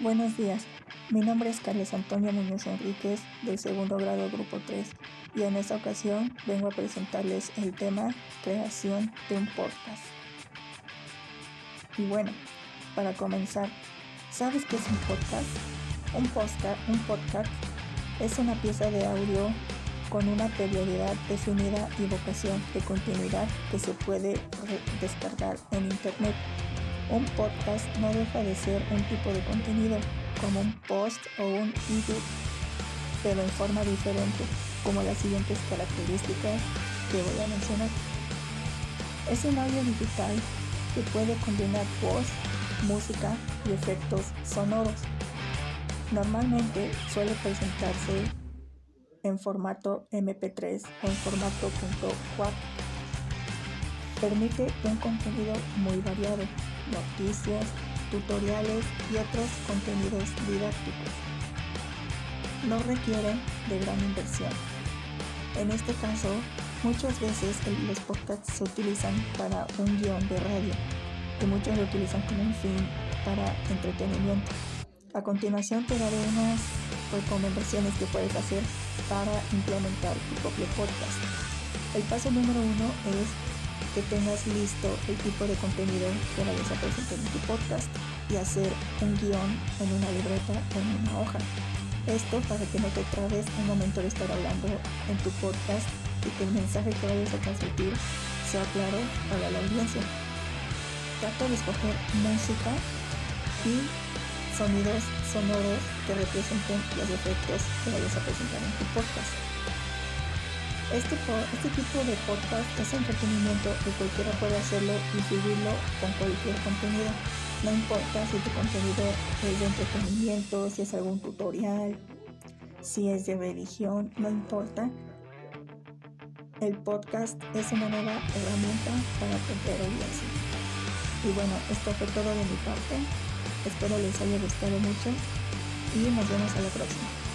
Buenos días, mi nombre es Carlos Antonio Muñoz Enríquez del segundo grado Grupo 3 y en esta ocasión vengo a presentarles el tema creación de un podcast. Y bueno, para comenzar, ¿sabes qué es un podcast? Un podcast, un podcast es una pieza de audio con una periodicidad definida y vocación de continuidad que se puede descargar en internet un podcast no deja de ser un tipo de contenido, como un post o un ebook, pero en forma diferente, como las siguientes características que voy a mencionar. Es un audio digital que puede combinar voz, música y efectos sonoros. Normalmente suele presentarse en formato MP3 o en formato .wav. Permite un contenido muy variado, noticias, tutoriales y otros contenidos didácticos. No requieren de gran inversión. En este caso, muchas veces los podcasts se utilizan para un guion de radio y muchos lo utilizan como un fin para entretenimiento. A continuación te daré unas recomendaciones que puedes hacer para implementar tu propio podcast. El paso número uno es que tengas listo el tipo de contenido que vayas a presentar en tu podcast y hacer un guion en una libreta o en una hoja. Esto para que no te trabes un momento de estar hablando en tu podcast y que el mensaje que vayas a transmitir sea claro para la audiencia. Trata de escoger música y sonidos sonoros que representen los efectos que vayas a presentar en tu podcast. Este, este tipo de podcast es entretenimiento y cualquiera puede hacerlo y subirlo con cualquier contenido. No importa si tu contenido es de entretenimiento, si es algún tutorial, si es de religión, no importa. El podcast es una nueva herramienta para cualquier audiencia. Y bueno, esto fue todo de mi parte. Espero les haya gustado mucho y nos vemos a la próxima.